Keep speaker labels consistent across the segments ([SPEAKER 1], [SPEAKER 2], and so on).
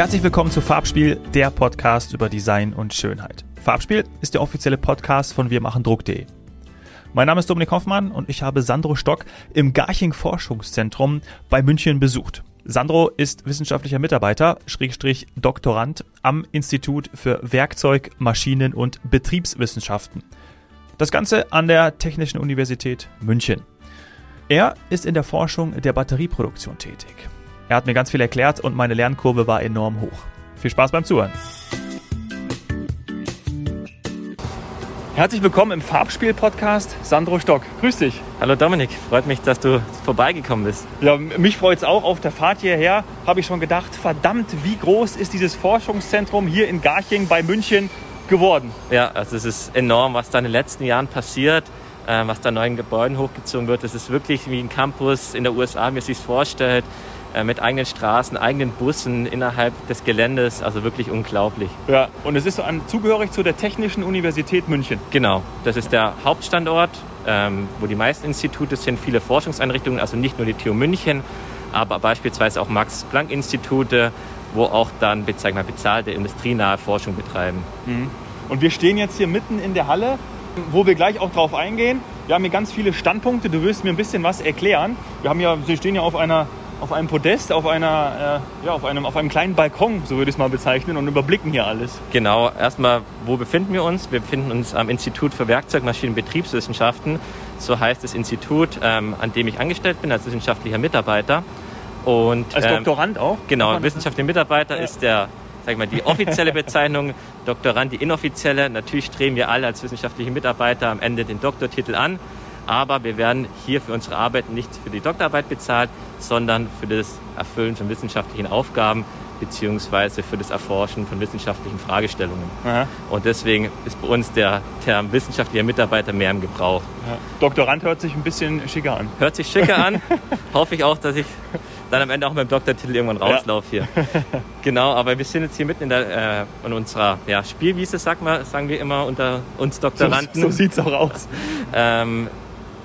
[SPEAKER 1] Herzlich willkommen zu Farbspiel, der Podcast über Design und Schönheit. Farbspiel ist der offizielle Podcast von wirmachendruck.de. Mein Name ist Dominik Hoffmann und ich habe Sandro Stock im Garching Forschungszentrum bei München besucht. Sandro ist wissenschaftlicher Mitarbeiter, Schrägstrich Doktorand am Institut für Werkzeug, Maschinen und Betriebswissenschaften. Das Ganze an der Technischen Universität München. Er ist in der Forschung der Batterieproduktion tätig. Er hat mir ganz viel erklärt und meine Lernkurve war enorm hoch. Viel Spaß beim Zuhören. Herzlich willkommen im Farbspiel-Podcast, Sandro Stock. Grüß dich.
[SPEAKER 2] Hallo Dominik, freut mich, dass du vorbeigekommen bist.
[SPEAKER 1] Ja, mich freut es auch. Auf der Fahrt hierher habe ich schon gedacht, verdammt, wie groß ist dieses Forschungszentrum hier in Garching bei München geworden?
[SPEAKER 2] Ja, also es ist enorm, was da in den letzten Jahren passiert, äh, was da neuen Gebäuden hochgezogen wird. Es ist wirklich wie ein Campus in der USA, wie man sich vorstellt. Äh, mit eigenen Straßen, eigenen Bussen innerhalb des Geländes. Also wirklich unglaublich.
[SPEAKER 1] Ja, und es ist so an, zugehörig zu der Technischen Universität München.
[SPEAKER 2] Genau, das ist der Hauptstandort, ähm, wo die meisten Institute sind, viele Forschungseinrichtungen, also nicht nur die TU München, aber beispielsweise auch Max-Planck-Institute, wo auch dann sag mal, bezahlte industrienahe Forschung betreiben.
[SPEAKER 1] Mhm. Und wir stehen jetzt hier mitten in der Halle, wo wir gleich auch drauf eingehen. Wir haben hier ganz viele Standpunkte. Du wirst mir ein bisschen was erklären. Wir haben ja, wir stehen ja auf einer auf einem Podest, auf, einer, äh, ja, auf, einem, auf einem kleinen Balkon, so würde ich es mal bezeichnen, und überblicken hier alles.
[SPEAKER 2] Genau, erstmal, wo befinden wir uns? Wir befinden uns am Institut für Werkzeugmaschinen- und Betriebswissenschaften. So heißt das Institut, ähm, an dem ich angestellt bin als wissenschaftlicher Mitarbeiter.
[SPEAKER 1] Und, als ähm, Doktorand auch?
[SPEAKER 2] Genau, wissenschaftlicher Mitarbeiter ja. ist der sag mal, die offizielle Bezeichnung, Doktorand die inoffizielle. Natürlich streben wir alle als wissenschaftliche Mitarbeiter am Ende den Doktortitel an aber wir werden hier für unsere Arbeit nicht für die Doktorarbeit bezahlt, sondern für das Erfüllen von wissenschaftlichen Aufgaben beziehungsweise für das Erforschen von wissenschaftlichen Fragestellungen. Aha. Und deswegen ist bei uns der Term wissenschaftlicher Mitarbeiter mehr im Gebrauch.
[SPEAKER 1] Ja. Doktorand hört sich ein bisschen schicker an.
[SPEAKER 2] Hört sich schicker an. Hoffe ich auch, dass ich dann am Ende auch mit dem Doktortitel irgendwann rauslaufe ja. hier. genau, aber wir sind jetzt hier mitten in, der, äh, in unserer ja, Spielwiese, sag mal, sagen wir immer unter uns Doktoranden.
[SPEAKER 1] So, so sieht es auch aus.
[SPEAKER 2] ähm,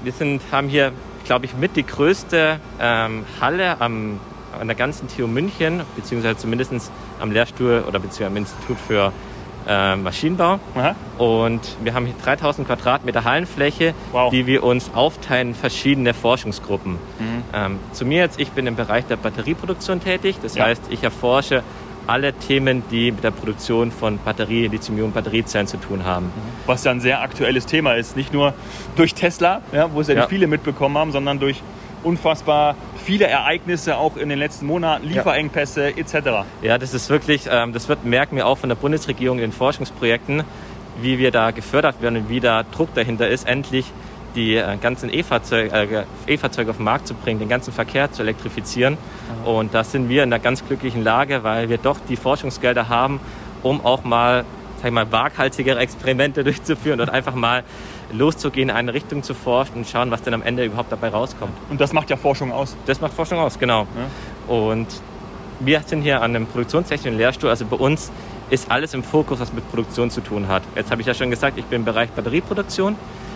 [SPEAKER 2] wir sind, haben hier, glaube ich, mit die größte ähm, Halle am, an der ganzen TU München, beziehungsweise zumindest am Lehrstuhl oder beziehungsweise am Institut für äh, Maschinenbau. Aha. Und wir haben hier 3000 Quadratmeter Hallenfläche, wow. die wir uns aufteilen in verschiedene Forschungsgruppen. Mhm. Ähm, zu mir jetzt, ich bin im Bereich der Batterieproduktion tätig. Das ja. heißt, ich erforsche alle Themen, die mit der Produktion von Batterie, Lithium-Ionen-Batteriezellen zu tun haben.
[SPEAKER 1] Was ja ein sehr aktuelles Thema ist. Nicht nur durch Tesla, ja, wo es ja, ja. viele mitbekommen haben, sondern durch unfassbar viele Ereignisse auch in den letzten Monaten, Lieferengpässe ja. etc.
[SPEAKER 2] Ja, das ist wirklich, ähm, das wird merken wir auch von der Bundesregierung in den Forschungsprojekten, wie wir da gefördert werden und wie da Druck dahinter ist, endlich die äh, ganzen E-Fahrzeuge äh, e auf den Markt zu bringen, den ganzen Verkehr zu elektrifizieren. Aha. Und da sind wir in einer ganz glücklichen Lage, weil wir doch die Forschungsgelder haben, um auch mal, sag ich mal, waghalsigere Experimente durchzuführen und einfach mal loszugehen, in eine Richtung zu forschen und schauen, was denn am Ende überhaupt dabei rauskommt.
[SPEAKER 1] Und das macht ja Forschung aus.
[SPEAKER 2] Das macht Forschung aus, genau. Ja. Und wir sind hier an einem produktionstechnischen Lehrstuhl, also bei uns ist alles im Fokus, was mit Produktion zu tun hat. Jetzt habe ich ja schon gesagt, ich bin im Bereich Batterieproduktion.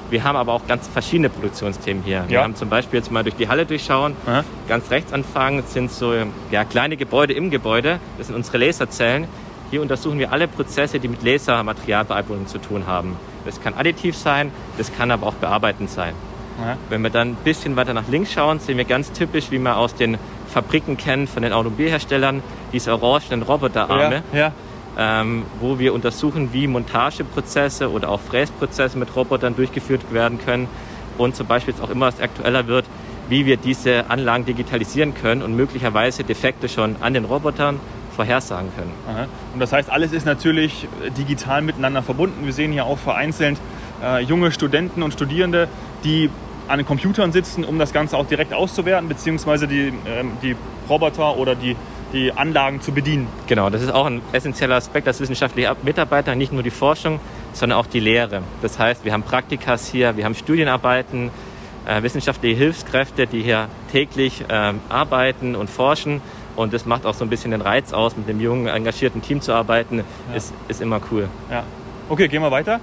[SPEAKER 2] Wir haben aber auch ganz verschiedene Produktionsthemen hier. Wir haben zum Beispiel jetzt mal durch die Halle durchschauen. Aha. Ganz rechts anfangen sind so ja, kleine Gebäude im Gebäude. Das sind unsere Laserzellen. Hier untersuchen wir alle Prozesse, die mit Lasermaterialbearbeitung zu tun haben. Das kann additiv sein, das kann aber auch bearbeitend sein. Aha. Wenn wir dann ein bisschen weiter nach links schauen, sehen wir ganz typisch, wie man aus den Fabriken kennt, von den Automobilherstellern, diese orangenen Roboterarme. Ja, ja ähm, wo wir untersuchen, wie Montageprozesse oder auch Fräsprozesse mit Robotern durchgeführt werden können und zum Beispiel jetzt auch immer aktueller wird, wie wir diese Anlagen digitalisieren können und möglicherweise Defekte schon an den Robotern vorhersagen können.
[SPEAKER 1] Aha. Und das heißt, alles ist natürlich digital miteinander verbunden. Wir sehen hier auch vereinzelt äh, junge Studenten und Studierende, die an den Computern sitzen, um das Ganze auch direkt auszuwerten, beziehungsweise die, äh, die Roboter oder die die Anlagen zu bedienen.
[SPEAKER 2] Genau, das ist auch ein essentieller Aspekt als wissenschaftlicher Mitarbeiter, nicht nur die Forschung, sondern auch die Lehre. Das heißt, wir haben Praktikas hier, wir haben Studienarbeiten, äh, wissenschaftliche Hilfskräfte, die hier täglich äh, arbeiten und forschen. Und das macht auch so ein bisschen den Reiz aus, mit dem jungen, engagierten Team zu arbeiten, ja. ist, ist immer cool.
[SPEAKER 1] Ja. Okay, gehen wir weiter.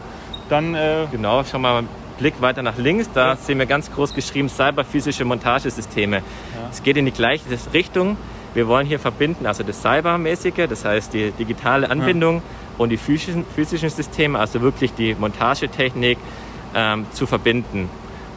[SPEAKER 1] Dann,
[SPEAKER 2] äh genau, schauen wir mal Blick weiter nach links. Da ja. sehen wir ganz groß geschrieben cyberphysische Montagesysteme. Es geht in die gleiche Richtung. Wir wollen hier verbinden, also das Cybermäßige, das heißt die digitale Anbindung ja. und die physischen, physischen Systeme, also wirklich die Montagetechnik ähm, zu verbinden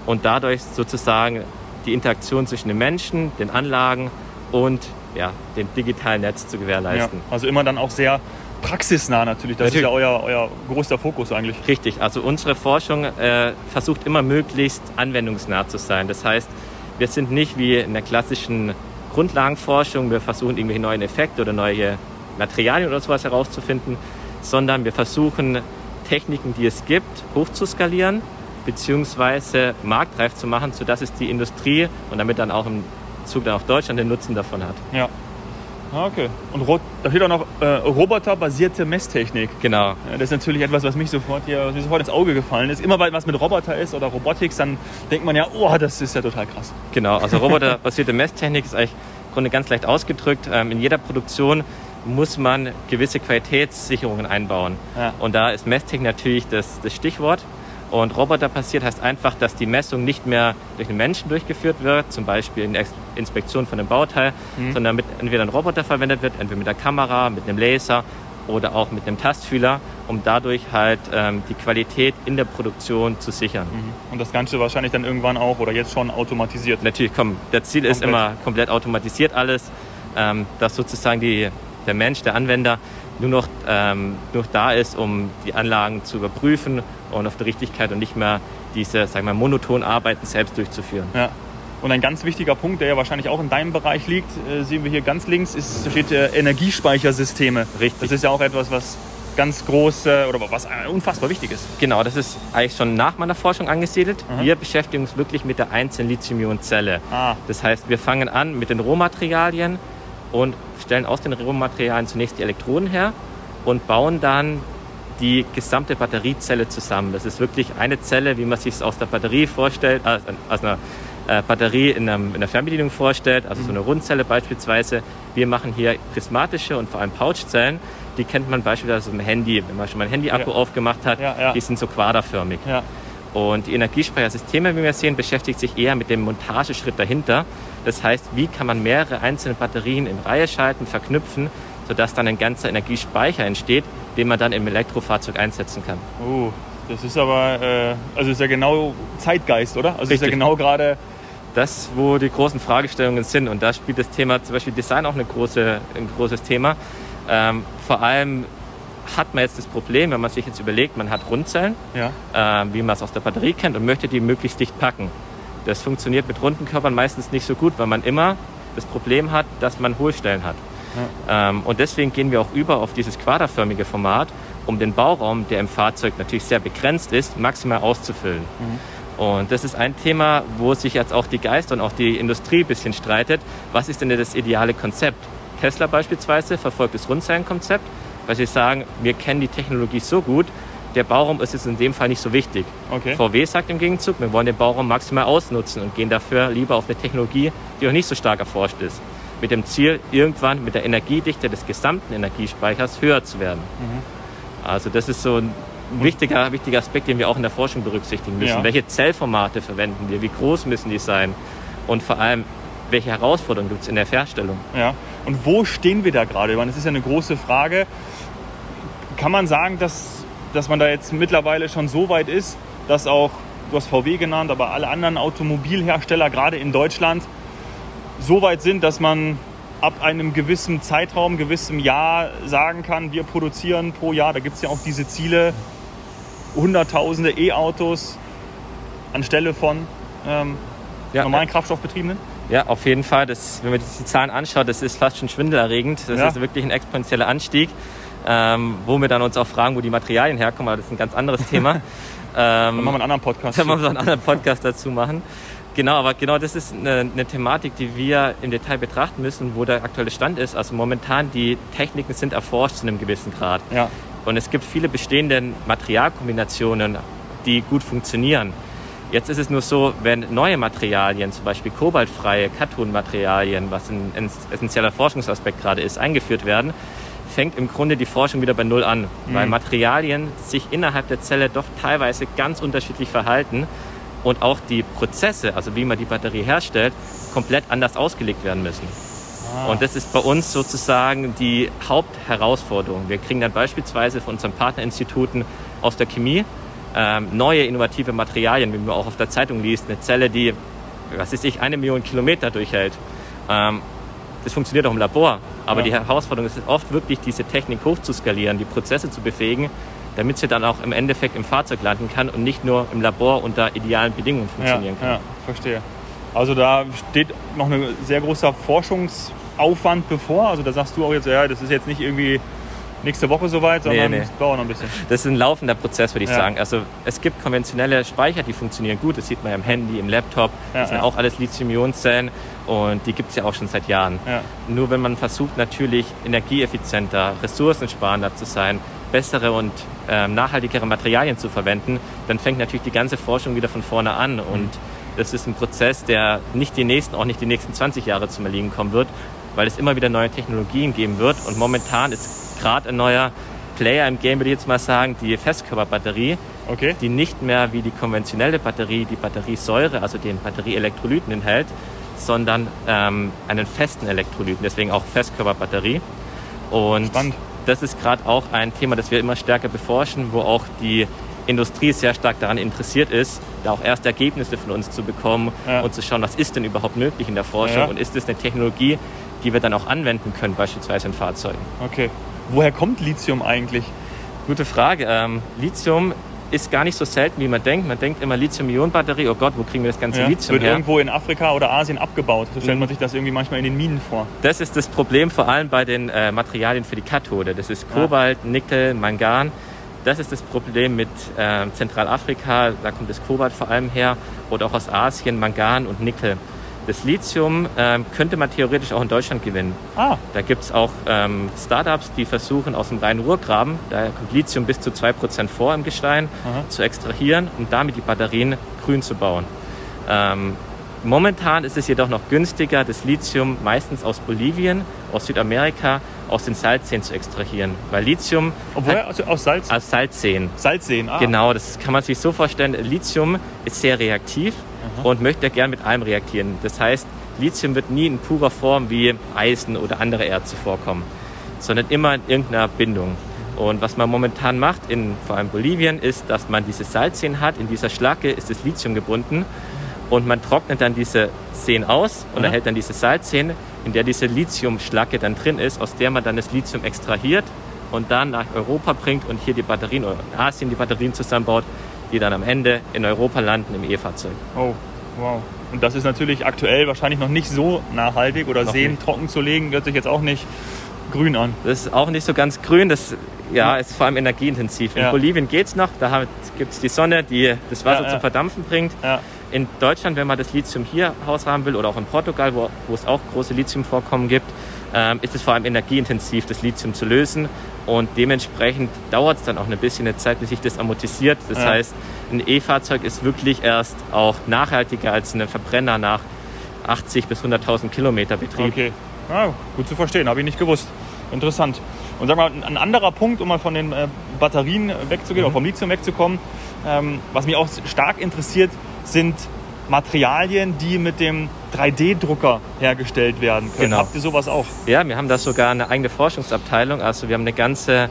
[SPEAKER 2] und dadurch sozusagen die Interaktion zwischen den Menschen, den Anlagen und ja, dem digitalen Netz zu gewährleisten.
[SPEAKER 1] Ja, also immer dann auch sehr praxisnah natürlich. Das natürlich. ist ja euer, euer größter Fokus eigentlich.
[SPEAKER 2] Richtig. Also unsere Forschung äh, versucht immer möglichst anwendungsnah zu sein. Das heißt, wir sind nicht wie in der klassischen Grundlagenforschung, wir versuchen irgendwelche neuen Effekte oder neue Materialien oder sowas herauszufinden, sondern wir versuchen Techniken, die es gibt, hochzuskalieren beziehungsweise marktreif zu machen, sodass es die Industrie und damit dann auch im Zug dann auch Deutschland den Nutzen davon hat.
[SPEAKER 1] Ja. Ah, okay. Und da steht auch noch äh, roboterbasierte Messtechnik.
[SPEAKER 2] Genau.
[SPEAKER 1] Ja, das ist natürlich etwas, was mich sofort hier was mir sofort ins Auge gefallen ist. Immer weil was mit Roboter ist oder Robotics, dann denkt man ja, oh, das ist ja total krass.
[SPEAKER 2] Genau, also roboterbasierte Messtechnik ist eigentlich im Grunde ganz leicht ausgedrückt. Ähm, in jeder Produktion muss man gewisse Qualitätssicherungen einbauen. Ja. Und da ist Messtechnik natürlich das, das Stichwort. Und Roboter passiert heißt einfach, dass die Messung nicht mehr durch den Menschen durchgeführt wird, zum Beispiel in der Inspektion von einem Bauteil, mhm. sondern mit entweder ein Roboter verwendet wird, entweder mit der Kamera, mit einem Laser oder auch mit einem Tastfühler, um dadurch halt ähm, die Qualität in der Produktion zu sichern. Mhm.
[SPEAKER 1] Und das Ganze wahrscheinlich dann irgendwann auch oder jetzt schon automatisiert?
[SPEAKER 2] Natürlich, komm, der Ziel komplett. ist immer komplett automatisiert alles, ähm, dass sozusagen die, der Mensch, der Anwender nur noch, ähm, nur noch da ist, um die Anlagen zu überprüfen und auf die Richtigkeit und nicht mehr diese, sagen wir, monoton Arbeiten selbst durchzuführen.
[SPEAKER 1] Ja. Und ein ganz wichtiger Punkt, der ja wahrscheinlich auch in deinem Bereich liegt, äh, sehen wir hier ganz links, ist, steht äh, Energiespeichersysteme.
[SPEAKER 2] Richtig.
[SPEAKER 1] Das ist ja auch etwas, was ganz groß äh, oder was unfassbar wichtig ist.
[SPEAKER 2] Genau, das ist eigentlich schon nach meiner Forschung angesiedelt. Mhm. Wir beschäftigen uns wirklich mit der einzelnen Lithium-Ionen-Zelle. Ah. Das heißt, wir fangen an mit den Rohmaterialien und stellen aus den Rohmaterialien zunächst die Elektroden her und bauen dann die gesamte Batteriezelle zusammen. Das ist wirklich eine Zelle, wie man sich es aus der Batterie vorstellt, äh, aus einer äh, Batterie in, einem, in einer Fernbedienung vorstellt, also so eine Rundzelle beispielsweise. Wir machen hier prismatische und vor allem Pouchzellen. Die kennt man beispielsweise im Handy, wenn man schon mal ein Handy-Akku ja. aufgemacht hat. Ja, ja. Die sind so quaderförmig. Und die Energiespeichersysteme, wie wir sehen, beschäftigt sich eher mit dem Montageschritt dahinter. Das heißt, wie kann man mehrere einzelne Batterien in Reihe schalten, verknüpfen, sodass dann ein ganzer Energiespeicher entsteht, den man dann im Elektrofahrzeug einsetzen kann.
[SPEAKER 1] Oh, das ist aber, äh, also ist ja genau Zeitgeist, oder? Also Richtig. ist ja genau gerade
[SPEAKER 2] das, wo die großen Fragestellungen sind. Und da spielt das Thema zum Beispiel Design auch eine große, ein großes Thema. Ähm, vor allem hat man jetzt das Problem, wenn man sich jetzt überlegt, man hat Rundzellen, ja. äh, wie man es aus der Batterie kennt, und möchte die möglichst dicht packen. Das funktioniert mit runden Körpern meistens nicht so gut, weil man immer das Problem hat, dass man Hohlstellen hat. Ja. Ähm, und deswegen gehen wir auch über auf dieses quaderförmige Format, um den Bauraum, der im Fahrzeug natürlich sehr begrenzt ist, maximal auszufüllen. Mhm. Und das ist ein Thema, wo sich jetzt auch die Geister und auch die Industrie ein bisschen streitet. Was ist denn das ideale Konzept? Tesla beispielsweise verfolgt das Rundzellenkonzept, weil sie sagen, wir kennen die Technologie so gut, der Bauraum ist jetzt in dem Fall nicht so wichtig. Okay. VW sagt im Gegenzug, wir wollen den Bauraum maximal ausnutzen und gehen dafür lieber auf eine Technologie, die noch nicht so stark erforscht ist mit dem Ziel, irgendwann mit der Energiedichte des gesamten Energiespeichers höher zu werden. Mhm. Also das ist so ein wichtiger, wichtiger Aspekt, den wir auch in der Forschung berücksichtigen müssen. Ja. Welche Zellformate verwenden wir? Wie groß müssen die sein? Und vor allem, welche Herausforderungen gibt es in der Herstellung?
[SPEAKER 1] Ja. Und wo stehen wir da gerade? Ich meine, das ist ja eine große Frage. Kann man sagen, dass, dass man da jetzt mittlerweile schon so weit ist, dass auch, du hast VW genannt, aber alle anderen Automobilhersteller, gerade in Deutschland, so weit sind, dass man ab einem gewissen Zeitraum, gewissem Jahr sagen kann, wir produzieren pro Jahr, da gibt es ja auch diese Ziele, hunderttausende E-Autos anstelle von ähm, ja, normalen Kraftstoffbetriebenen?
[SPEAKER 2] Ja, auf jeden Fall. Das, wenn man sich die Zahlen anschaut, das ist fast schon schwindelerregend. Das ja. ist wirklich ein exponentieller Anstieg, ähm, wo wir dann uns auch fragen, wo die Materialien herkommen, aber das ist ein ganz anderes Thema. ähm,
[SPEAKER 1] dann machen wir einen anderen Podcast.
[SPEAKER 2] Dann machen wir einen anderen Podcast dazu machen. Genau, aber genau das ist eine, eine, Thematik, die wir im Detail betrachten müssen, wo der aktuelle Stand ist. Also momentan die Techniken sind erforscht zu einem gewissen Grad. Ja. Und es gibt viele bestehende Materialkombinationen, die gut funktionieren. Jetzt ist es nur so, wenn neue Materialien, zum Beispiel kobaltfreie Katun-Materialien, was ein essentieller Forschungsaspekt gerade ist, eingeführt werden, fängt im Grunde die Forschung wieder bei Null an, mhm. weil Materialien sich innerhalb der Zelle doch teilweise ganz unterschiedlich verhalten und auch die Prozesse, also wie man die Batterie herstellt, komplett anders ausgelegt werden müssen. Ah. Und das ist bei uns sozusagen die Hauptherausforderung. Wir kriegen dann beispielsweise von unseren Partnerinstituten aus der Chemie ähm, neue innovative Materialien, wie man auch auf der Zeitung liest, eine Zelle, die, was weiß ich, eine Million Kilometer durchhält. Ähm, das funktioniert auch im Labor, aber ja. die Herausforderung ist oft wirklich, diese Technik hochzuskalieren, die Prozesse zu befähigen, damit sie dann auch im Endeffekt im Fahrzeug landen kann und nicht nur im Labor unter idealen Bedingungen funktionieren
[SPEAKER 1] ja,
[SPEAKER 2] kann.
[SPEAKER 1] Ja, verstehe. Also da steht noch ein sehr großer Forschungsaufwand bevor. Also da sagst du auch jetzt, ja, das ist jetzt nicht irgendwie nächste Woche soweit, sondern nee, nee. dauert noch ein bisschen.
[SPEAKER 2] Das ist ein laufender Prozess, würde ich ja. sagen. Also es gibt konventionelle Speicher, die funktionieren gut. Das sieht man ja im Handy, im Laptop. Ja, das sind ja. auch alles Lithium-Ionen-Zellen und die gibt es ja auch schon seit Jahren. Nur wenn man versucht, natürlich energieeffizienter, ressourcensparender zu sein, bessere und ähm, nachhaltigere Materialien zu verwenden, dann fängt natürlich die ganze Forschung wieder von vorne an. Mhm. Und das ist ein Prozess, der nicht die nächsten, auch nicht die nächsten 20 Jahre zum Erliegen kommen wird, weil es immer wieder neue Technologien geben wird. Und momentan ist gerade ein neuer Player im Game, würde ich jetzt mal sagen, die Festkörperbatterie, okay. die nicht mehr wie die konventionelle Batterie die Batteriesäure, also den Batterieelektrolyten enthält, sondern ähm, einen festen Elektrolyten, deswegen auch Festkörperbatterie. Und Spannend. das ist gerade auch ein Thema, das wir immer stärker beforschen, wo auch die Industrie sehr stark daran interessiert ist, da auch erste Ergebnisse von uns zu bekommen ja. und zu schauen, was ist denn überhaupt möglich in der Forschung ja. und ist es eine Technologie, die wir dann auch anwenden können, beispielsweise in Fahrzeugen.
[SPEAKER 1] Okay. Woher kommt Lithium eigentlich?
[SPEAKER 2] Gute Frage. Ähm, Lithium ist gar nicht so selten, wie man denkt. Man denkt immer Lithium-Ionen-Batterie, oh Gott, wo kriegen wir das ganze ja, Lithium
[SPEAKER 1] wird
[SPEAKER 2] her?
[SPEAKER 1] irgendwo in Afrika oder Asien abgebaut. So stellt man sich das irgendwie manchmal in den Minen vor.
[SPEAKER 2] Das ist das Problem vor allem bei den äh, Materialien für die Kathode. Das ist Kobalt, ja. Nickel, Mangan. Das ist das Problem mit äh, Zentralafrika, da kommt das Kobalt vor allem her, oder auch aus Asien, Mangan und Nickel. Das Lithium ähm, könnte man theoretisch auch in Deutschland gewinnen. Ah. Da gibt es auch ähm, Startups, die versuchen aus dem Rhein-Ruhr-Graben, da kommt Lithium bis zu 2% vor im Gestein, Aha. zu extrahieren und damit die Batterien grün zu bauen. Ähm, momentan ist es jedoch noch günstiger, das Lithium meistens aus Bolivien, aus Südamerika, aus den Salzseen zu extrahieren. Weil Lithium.
[SPEAKER 1] Obwohl, also aus Salz?
[SPEAKER 2] Aus Salzseen.
[SPEAKER 1] Salzseen,
[SPEAKER 2] ah. Genau, das kann man sich so vorstellen. Lithium ist sehr reaktiv und möchte gern mit allem reagieren. Das heißt, Lithium wird nie in purer Form wie Eisen oder andere Erze vorkommen, sondern immer in irgendeiner Bindung. Und was man momentan macht, in vor allem Bolivien, ist, dass man diese Salzseen hat. In dieser Schlacke ist das Lithium gebunden und man trocknet dann diese Seen aus und ja. erhält dann diese Salzseen, in der diese Lithiumschlacke dann drin ist, aus der man dann das Lithium extrahiert und dann nach Europa bringt und hier die Batterien oder in Asien die Batterien zusammenbaut, die dann am Ende in Europa landen im E-Fahrzeug.
[SPEAKER 1] Oh, wow. Und das ist natürlich aktuell wahrscheinlich noch nicht so nachhaltig oder noch Seen nicht. trocken zu legen, hört sich jetzt auch nicht grün an.
[SPEAKER 2] Das ist auch nicht so ganz grün, das ja, ist vor allem energieintensiv. In ja. Bolivien geht es noch, da gibt es die Sonne, die das Wasser ja, zum Verdampfen bringt. In Deutschland, wenn man das Lithium hier haushaben will oder auch in Portugal, wo, wo es auch große Lithiumvorkommen gibt, ähm, ist es vor allem energieintensiv, das Lithium zu lösen. Und dementsprechend dauert es dann auch ein bisschen eine Zeit, bis sich das amortisiert. Das ja. heißt, ein E-Fahrzeug ist wirklich erst auch nachhaltiger als ein Verbrenner nach 80 bis 100.000 Kilometer Betrieb.
[SPEAKER 1] Okay, ja, gut zu verstehen, habe ich nicht gewusst. Interessant. Und sag mal, ein anderer Punkt, um mal von den äh, Batterien wegzugehen, mhm. oder vom Lithium wegzukommen, ähm, was mich auch stark interessiert, sind Materialien, die mit dem 3D-Drucker hergestellt werden können. Genau. Habt ihr sowas auch?
[SPEAKER 2] Ja, wir haben da sogar eine eigene Forschungsabteilung. Also wir haben einen ganze,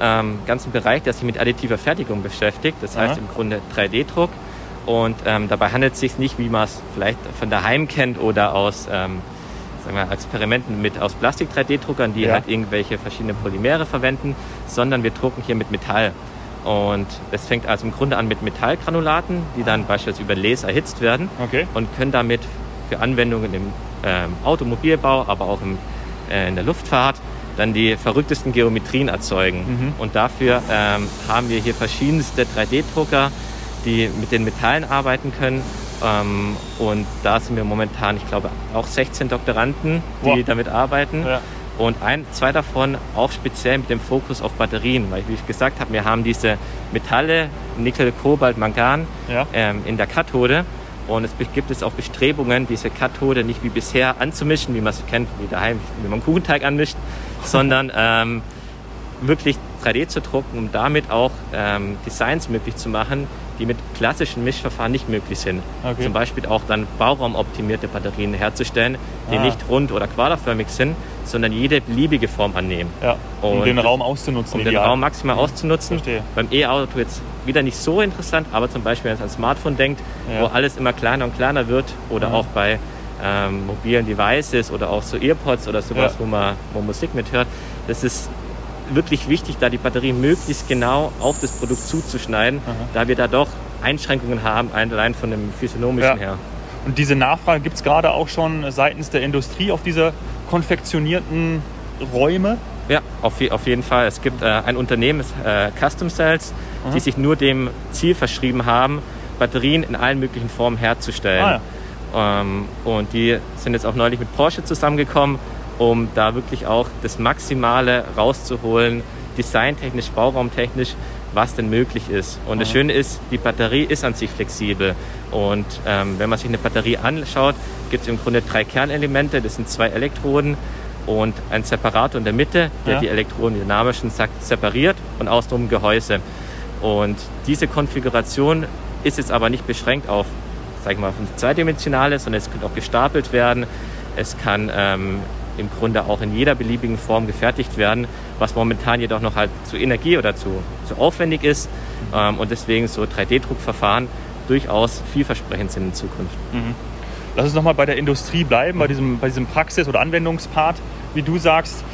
[SPEAKER 2] ähm, ganzen Bereich, der sich mit additiver Fertigung beschäftigt. Das heißt Aha. im Grunde 3D-Druck. Und ähm, dabei handelt es sich nicht, wie man es vielleicht von daheim kennt oder aus ähm, sagen wir, Experimenten mit aus Plastik-3D-Druckern, die ja. halt irgendwelche verschiedene Polymere verwenden, sondern wir drucken hier mit Metall. Und es fängt also im Grunde an mit Metallgranulaten, die dann beispielsweise über Laser erhitzt werden okay. und können damit für Anwendungen im ähm, Automobilbau, aber auch im, äh, in der Luftfahrt dann die verrücktesten Geometrien erzeugen. Mhm. Und dafür ähm, haben wir hier verschiedenste 3D-Drucker, die mit den Metallen arbeiten können. Ähm, und da sind wir momentan, ich glaube, auch 16 Doktoranden, die wow. damit arbeiten. Ja. Und ein, zwei davon auch speziell mit dem Fokus auf Batterien, weil wie ich gesagt habe, wir haben diese Metalle, Nickel, Kobalt, Mangan ja. ähm, in der Kathode. Und es gibt es auch Bestrebungen, diese Kathode nicht wie bisher anzumischen, wie man es kennt, wie daheim, wie man Kuchenteig anmischt, sondern ähm, wirklich 3D zu drucken, um damit auch ähm, Designs möglich zu machen, die mit klassischen Mischverfahren nicht möglich sind. Okay. Zum Beispiel auch dann bauraumoptimierte Batterien herzustellen, die ah. nicht rund- oder quaderförmig sind, sondern jede beliebige Form annehmen.
[SPEAKER 1] Ja, um Und den Raum auszunutzen.
[SPEAKER 2] Um ideal. den Raum maximal auszunutzen. Verstehe. Beim E-Auto jetzt wieder nicht so interessant, aber zum Beispiel, wenn man an Smartphone denkt, ja. wo alles immer kleiner und kleiner wird oder auch bei ähm, mobilen Devices oder auch so Earpods oder sowas, wo, man, wo Musik mithört, das ist wirklich wichtig, da die Batterie möglichst genau auf das Produkt zuzuschneiden, Aha. da wir da doch Einschränkungen haben, allein von dem physiognomischen her.
[SPEAKER 1] Und diese Nachfrage gibt es gerade auch schon seitens der Industrie auf diese konfektionierten Räume?
[SPEAKER 2] Ja, auf, auf jeden Fall. Es gibt äh, ein Unternehmen, äh, Custom Cells, Aha. die sich nur dem Ziel verschrieben haben, Batterien in allen möglichen Formen herzustellen. Ah, ja. ähm, und die sind jetzt auch neulich mit Porsche zusammengekommen, um da wirklich auch das Maximale rauszuholen, designtechnisch, bauraumtechnisch, was denn möglich ist. Und das Schöne ist, die Batterie ist an sich flexibel. Und ähm, wenn man sich eine Batterie anschaut, gibt es im Grunde drei Kernelemente. Das sind zwei Elektroden und ein Separator in der Mitte, der ja. die Elektroden, sagt, separiert und außenrum Gehäuse. Und diese Konfiguration ist jetzt aber nicht beschränkt auf, sag ich mal, zweidimensionale, sondern es kann auch gestapelt werden. Es kann ähm, im Grunde auch in jeder beliebigen Form gefertigt werden, was momentan jedoch noch halt zu Energie oder zu, zu aufwendig ist ähm, und deswegen so 3D-Druckverfahren durchaus vielversprechend sind in Zukunft. Mhm.
[SPEAKER 1] Lass uns nochmal bei der Industrie bleiben, bei diesem, bei diesem Praxis- oder Anwendungspart. Wie du sagst,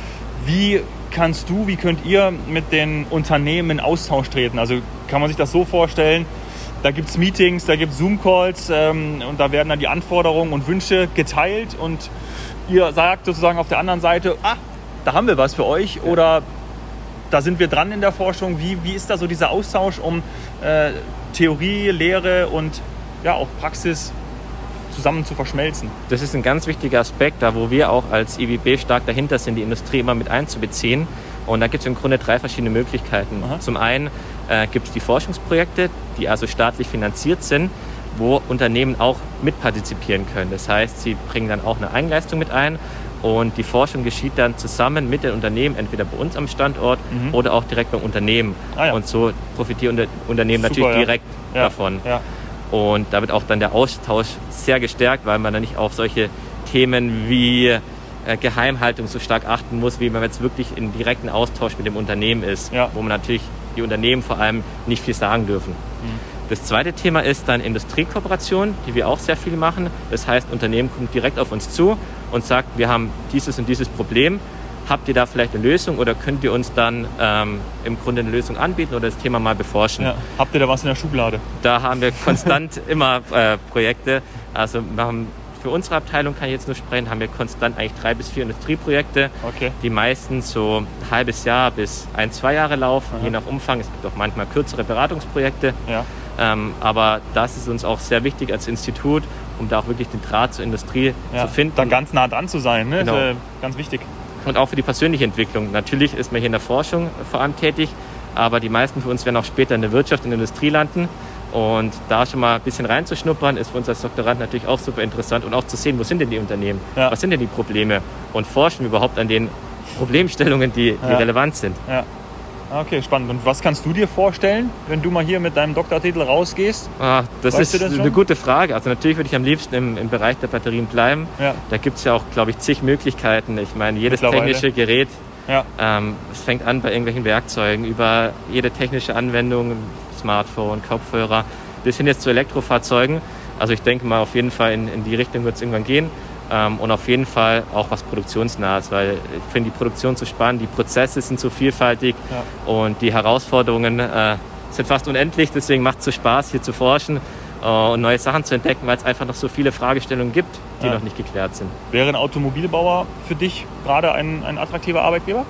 [SPEAKER 1] wie kannst du, wie könnt ihr mit den Unternehmen in Austausch treten? Also kann man sich das so vorstellen, da gibt es Meetings, da gibt es Zoom-Calls ähm, und da werden dann die Anforderungen und Wünsche geteilt und ihr sagt sozusagen auf der anderen Seite, ah, da haben wir was für euch oder da sind wir dran in der Forschung. Wie, wie ist da so dieser Austausch, um äh, Theorie, Lehre und ja auch Praxis zusammen zu verschmelzen?
[SPEAKER 2] Das ist ein ganz wichtiger Aspekt, da wo wir auch als IWB stark dahinter sind, die Industrie immer mit einzubeziehen. Und da gibt es im Grunde drei verschiedene Möglichkeiten. Aha. Zum einen äh, gibt es die Forschungsprojekte, die also staatlich finanziert sind wo Unternehmen auch mitpartizipieren können. Das heißt, sie bringen dann auch eine Eigenleistung mit ein und die Forschung geschieht dann zusammen mit den Unternehmen, entweder bei uns am Standort mhm. oder auch direkt beim Unternehmen. Ah, ja. Und so profitieren Unter Unternehmen Super, natürlich direkt ja. davon. Ja. Und da wird auch dann der Austausch sehr gestärkt, weil man dann nicht auf solche Themen wie äh, Geheimhaltung so stark achten muss, wie man jetzt wirklich in direkten Austausch mit dem Unternehmen ist, wo man natürlich die Unternehmen vor allem nicht viel sagen dürfen. Mhm. Das zweite Thema ist dann Industriekooperation, die wir auch sehr viel machen. Das heißt, Unternehmen kommen direkt auf uns zu und sagt, wir haben dieses und dieses Problem. Habt ihr da vielleicht eine Lösung oder könnt ihr uns dann ähm, im Grunde eine Lösung anbieten oder das Thema mal beforschen? Ja.
[SPEAKER 1] Habt ihr da was in der Schublade?
[SPEAKER 2] Da haben wir konstant immer äh, Projekte. Also wir haben für unsere Abteilung kann ich jetzt nur sprechen, haben wir konstant eigentlich drei bis vier Industrieprojekte, okay. die meistens so ein halbes Jahr bis ein, zwei Jahre laufen, Aha. je nach Umfang. Es gibt auch manchmal kürzere Beratungsprojekte. Ja. Ähm, aber das ist uns auch sehr wichtig als Institut, um da auch wirklich den Draht zur Industrie ja, zu finden.
[SPEAKER 1] Da ganz nah dran zu sein, ne? Genau. Ist, äh, ganz wichtig.
[SPEAKER 2] Und auch für die persönliche Entwicklung. Natürlich ist man hier in der Forschung vor allem tätig, aber die meisten von uns werden auch später in der Wirtschaft und Industrie landen. Und da schon mal ein bisschen reinzuschnuppern, ist für uns als Doktorand natürlich auch super interessant und auch zu sehen, wo sind denn die Unternehmen, ja. was sind denn die Probleme und forschen wir überhaupt an den Problemstellungen, die, die ja. relevant sind.
[SPEAKER 1] Ja. Ah, okay, spannend. Und was kannst du dir vorstellen, wenn du mal hier mit deinem Doktortitel rausgehst?
[SPEAKER 2] Ah, das weißt ist das eine gute Frage. Also natürlich würde ich am liebsten im, im Bereich der Batterien bleiben. Ja. Da gibt es ja auch, glaube ich, zig Möglichkeiten. Ich meine, jedes technische Gerät, ja. ähm, es fängt an bei irgendwelchen Werkzeugen, über jede technische Anwendung, Smartphone, Kopfhörer, bis hin jetzt zu Elektrofahrzeugen. Also ich denke mal, auf jeden Fall in, in die Richtung wird es irgendwann gehen. Ähm, und auf jeden Fall auch was Produktionsnahes, weil ich finde die Produktion zu spannend, die Prozesse sind so vielfältig ja. und die Herausforderungen äh, sind fast unendlich. Deswegen macht es so Spaß, hier zu forschen äh, und neue Sachen zu entdecken, weil es einfach noch so viele Fragestellungen gibt, die ja. noch nicht geklärt sind.
[SPEAKER 1] Wäre ein Automobilbauer für dich gerade ein, ein attraktiver Arbeitgeber?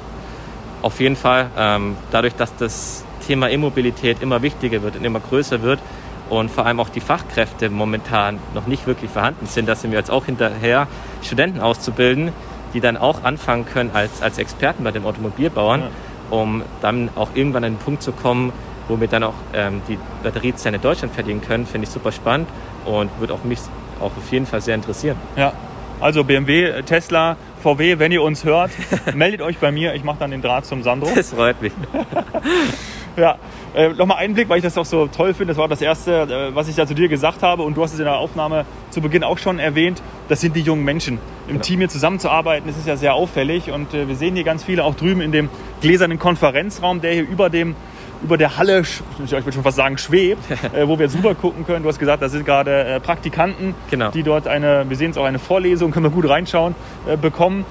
[SPEAKER 2] Auf jeden Fall. Ähm, dadurch, dass das Thema E-Mobilität immer wichtiger wird und immer größer wird, und vor allem auch die Fachkräfte momentan noch nicht wirklich vorhanden sind. Da sind wir jetzt auch hinterher, Studenten auszubilden, die dann auch anfangen können als, als Experten bei den Automobilbauern, ja. um dann auch irgendwann an den Punkt zu kommen, wo wir dann auch ähm, die Batteriezellen in Deutschland fertigen können, finde ich super spannend und würde auch mich auch auf jeden Fall sehr interessieren.
[SPEAKER 1] Ja, also BMW, Tesla, VW, wenn ihr uns hört, meldet euch bei mir. Ich mache dann den Draht zum Sandro.
[SPEAKER 2] Das freut mich.
[SPEAKER 1] ja, äh, Nochmal einen Blick, weil ich das auch so toll finde. Das war das Erste, äh, was ich da zu dir gesagt habe. Und du hast es in der Aufnahme zu Beginn auch schon erwähnt. Das sind die jungen Menschen. Im genau. Team hier zusammenzuarbeiten, das ist ja sehr auffällig. Und äh, wir sehen hier ganz viele auch drüben in dem gläsernen Konferenzraum, der hier über dem über der Halle, ich würde schon fast sagen, schwebt, äh, wo wir jetzt rüber gucken können. Du hast gesagt, da sind gerade äh, Praktikanten, genau. die dort eine, wir sehen es auch, eine Vorlesung, können wir gut reinschauen, äh, bekommen.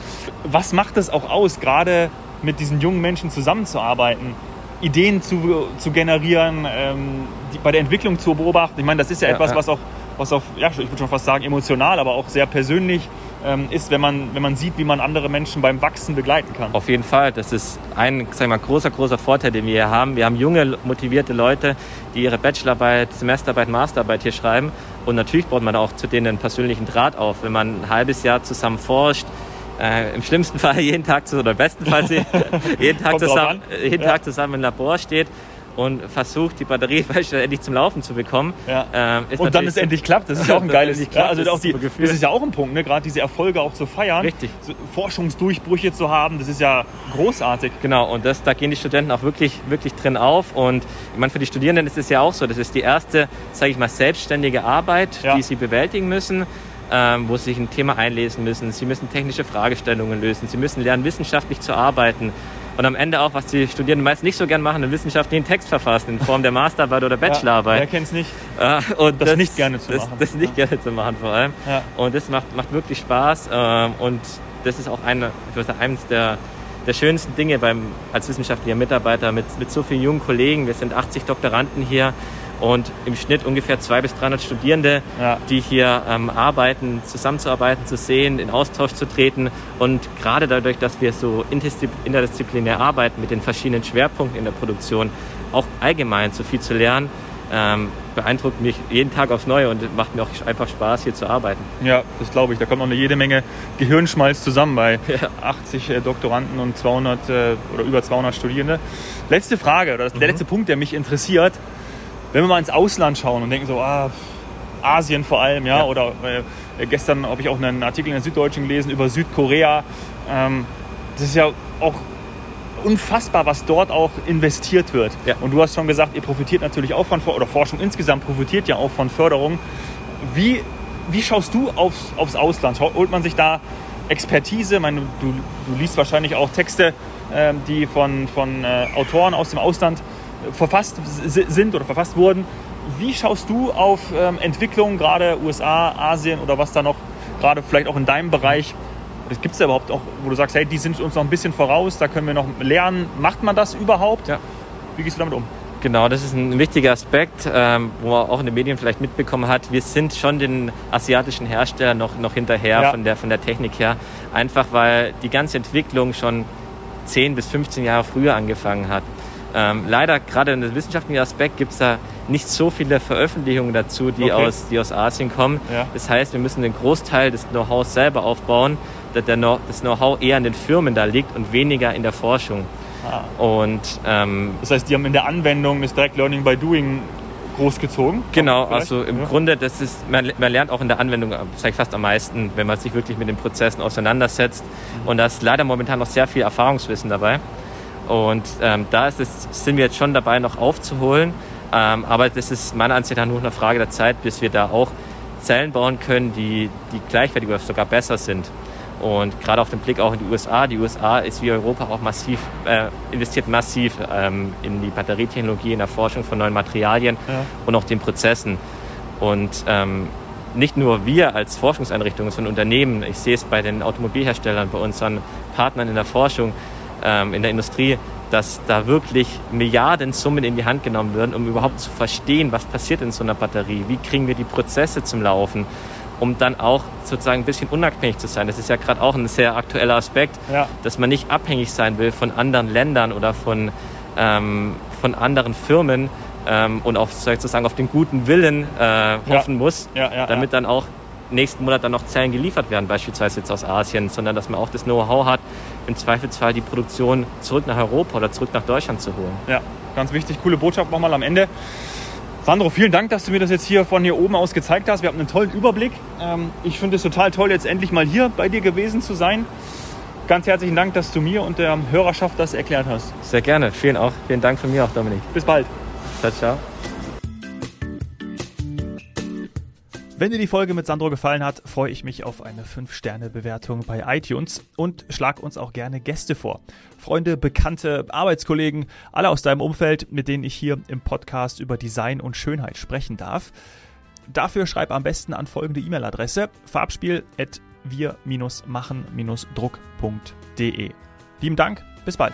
[SPEAKER 1] Was macht es auch aus, gerade mit diesen jungen Menschen zusammenzuarbeiten? Ideen zu, zu generieren, ähm, die, bei der Entwicklung zu beobachten. Ich meine, das ist ja, ja etwas, ja. was auch, was auch, ja, ich würde schon fast sagen, emotional, aber auch sehr persönlich ähm, ist, wenn man, wenn man sieht, wie man andere Menschen beim Wachsen begleiten kann.
[SPEAKER 2] Auf jeden Fall. Das ist ein sag mal, großer, großer Vorteil, den wir hier haben. Wir haben junge, motivierte Leute, die ihre Bachelorarbeit, Semesterarbeit, Masterarbeit hier schreiben. Und natürlich baut man auch zu denen einen persönlichen Draht auf. Wenn man ein halbes Jahr zusammen forscht, äh, im schlimmsten Fall jeden Tag zusammen, oder bestenfalls jeden, Tag zusammen, jeden ja. Tag zusammen im Labor steht und versucht, die Batterie endlich zum Laufen zu bekommen.
[SPEAKER 1] Ja. Ähm, und dann es endlich klappt, das ist ja auch ein geiles klappt, Also auch die, Gefühl. das ist ja auch ein Punkt, ne? gerade diese Erfolge auch zu feiern.
[SPEAKER 2] Richtig.
[SPEAKER 1] So Forschungsdurchbrüche zu haben, das ist ja großartig.
[SPEAKER 2] Genau, und das, da gehen die Studenten auch wirklich, wirklich drin auf. Und ich meine, für die Studierenden ist es ja auch so, das ist die erste, sage ich mal, selbstständige Arbeit, ja. die sie bewältigen müssen. Ähm, wo sie sich ein Thema einlesen müssen. Sie müssen technische Fragestellungen lösen. Sie müssen lernen, wissenschaftlich zu arbeiten und am Ende auch, was die Studierenden meist nicht so gern machen, einen wissenschaftlichen Text verfassen in Form der Masterarbeit oder Bachelorarbeit. Ja,
[SPEAKER 1] wer kennt es nicht?
[SPEAKER 2] Äh, und
[SPEAKER 1] das, das, nicht gerne zu
[SPEAKER 2] das,
[SPEAKER 1] machen.
[SPEAKER 2] Das nicht ja. gerne zu machen vor allem. Ja. Und das macht, macht wirklich Spaß äh, und das ist auch eine, ich würde sagen, eines der, der schönsten Dinge beim, als wissenschaftlicher Mitarbeiter mit, mit so vielen jungen Kollegen. Wir sind 80 Doktoranden hier und im Schnitt ungefähr 200 bis 300 Studierende, ja. die hier ähm, arbeiten, zusammenzuarbeiten, zu sehen, in Austausch zu treten. Und gerade dadurch, dass wir so interdisziplinär arbeiten mit den verschiedenen Schwerpunkten in der Produktion, auch allgemein so viel zu lernen, ähm, beeindruckt mich jeden Tag aufs Neue und macht mir auch einfach Spaß, hier zu arbeiten.
[SPEAKER 1] Ja, das glaube ich. Da kommt noch eine jede Menge Gehirnschmalz zusammen bei ja. 80 äh, Doktoranden und 200 äh, oder über 200 Studierende. Letzte Frage, oder das, mhm. der letzte Punkt, der mich interessiert wenn wir mal ins Ausland schauen und denken so, ah, Asien vor allem, ja, ja. oder äh, gestern habe ich auch einen Artikel in der Süddeutschen gelesen über Südkorea. Ähm, das ist ja auch unfassbar, was dort auch investiert wird. Ja. Und du hast schon gesagt, ihr profitiert natürlich auch von, oder Forschung insgesamt profitiert ja auch von Förderung. Wie, wie schaust du aufs, aufs Ausland? Holt man sich da Expertise? Ich meine, du, du liest wahrscheinlich auch Texte, äh, die von, von äh, Autoren aus dem Ausland verfasst sind oder verfasst wurden. Wie schaust du auf ähm, Entwicklungen, gerade USA, Asien oder was da noch, gerade vielleicht auch in deinem Bereich, gibt es da überhaupt auch, wo du sagst, hey, die sind uns noch ein bisschen voraus, da können wir noch lernen. Macht man das überhaupt? Ja. Wie gehst du damit um?
[SPEAKER 2] Genau, das ist ein wichtiger Aspekt, ähm, wo man auch in den Medien vielleicht mitbekommen hat. Wir sind schon den asiatischen Herstellern noch, noch hinterher ja. von, der, von der Technik her. Einfach weil die ganze Entwicklung schon 10 bis 15 Jahre früher angefangen hat. Ähm, leider, gerade in dem wissenschaftlichen Aspekt, gibt es da nicht so viele Veröffentlichungen dazu, die, okay. aus, die aus Asien kommen. Ja. Das heißt, wir müssen den Großteil des Know-hows selber aufbauen, dass der Know das Know-how eher in den Firmen da liegt und weniger in der Forschung.
[SPEAKER 1] Ah. Und, ähm, das heißt, die haben in der Anwendung das Direct Learning by Doing großgezogen?
[SPEAKER 2] Genau, also im ja. Grunde, das ist, man, man, lernt auch in der Anwendung vielleicht fast am meisten, wenn man sich wirklich mit den Prozessen auseinandersetzt. Mhm. Und da ist leider momentan noch sehr viel Erfahrungswissen dabei. Und ähm, da ist es, sind wir jetzt schon dabei, noch aufzuholen. Ähm, aber das ist meiner Ansicht nach nur eine Frage der Zeit, bis wir da auch Zellen bauen können, die, die gleichwertig oder sogar besser sind. Und gerade auf den Blick auch in die USA. Die USA ist wie Europa auch massiv, äh, investiert massiv ähm, in die Batterietechnologie, in der Forschung von neuen Materialien ja. und auch den Prozessen. Und ähm, nicht nur wir als Forschungseinrichtungen, sondern Unternehmen, ich sehe es bei den Automobilherstellern, bei unseren Partnern in der Forschung, ähm, in der Industrie, dass da wirklich Milliardensummen in die Hand genommen werden, um überhaupt zu verstehen, was passiert in so einer Batterie, wie kriegen wir die Prozesse zum Laufen, um dann auch sozusagen ein bisschen unabhängig zu sein. Das ist ja gerade auch ein sehr aktueller Aspekt, ja. dass man nicht abhängig sein will von anderen Ländern oder von, ähm, von anderen Firmen ähm, und auch sozusagen auf den guten Willen äh, hoffen ja. muss, ja, damit dann auch nächsten Monat dann noch Zellen geliefert werden, beispielsweise jetzt aus Asien, sondern dass man auch das Know-how hat, im Zweifelsfall die Produktion zurück nach Europa oder zurück nach Deutschland zu holen.
[SPEAKER 1] Ja, ganz wichtig, coole Botschaft nochmal am Ende. Sandro, vielen Dank, dass du mir das jetzt hier von hier oben aus gezeigt hast. Wir haben einen tollen Überblick. Ähm, ich finde es total toll, jetzt endlich mal hier bei dir gewesen zu sein. Ganz herzlichen Dank, dass du mir und der Hörerschaft das erklärt hast.
[SPEAKER 2] Sehr gerne. Vielen, auch, vielen Dank von mir auch, Dominik.
[SPEAKER 1] Bis bald.
[SPEAKER 2] Ciao, ciao.
[SPEAKER 1] Wenn dir die Folge mit Sandro gefallen hat, freue ich mich auf eine 5-Sterne-Bewertung bei iTunes und schlag uns auch gerne Gäste vor. Freunde, Bekannte, Arbeitskollegen, alle aus deinem Umfeld, mit denen ich hier im Podcast über Design und Schönheit sprechen darf. Dafür schreib am besten an folgende E-Mail-Adresse farbspiel.wir-machen-druck.de. Lieben Dank, bis bald.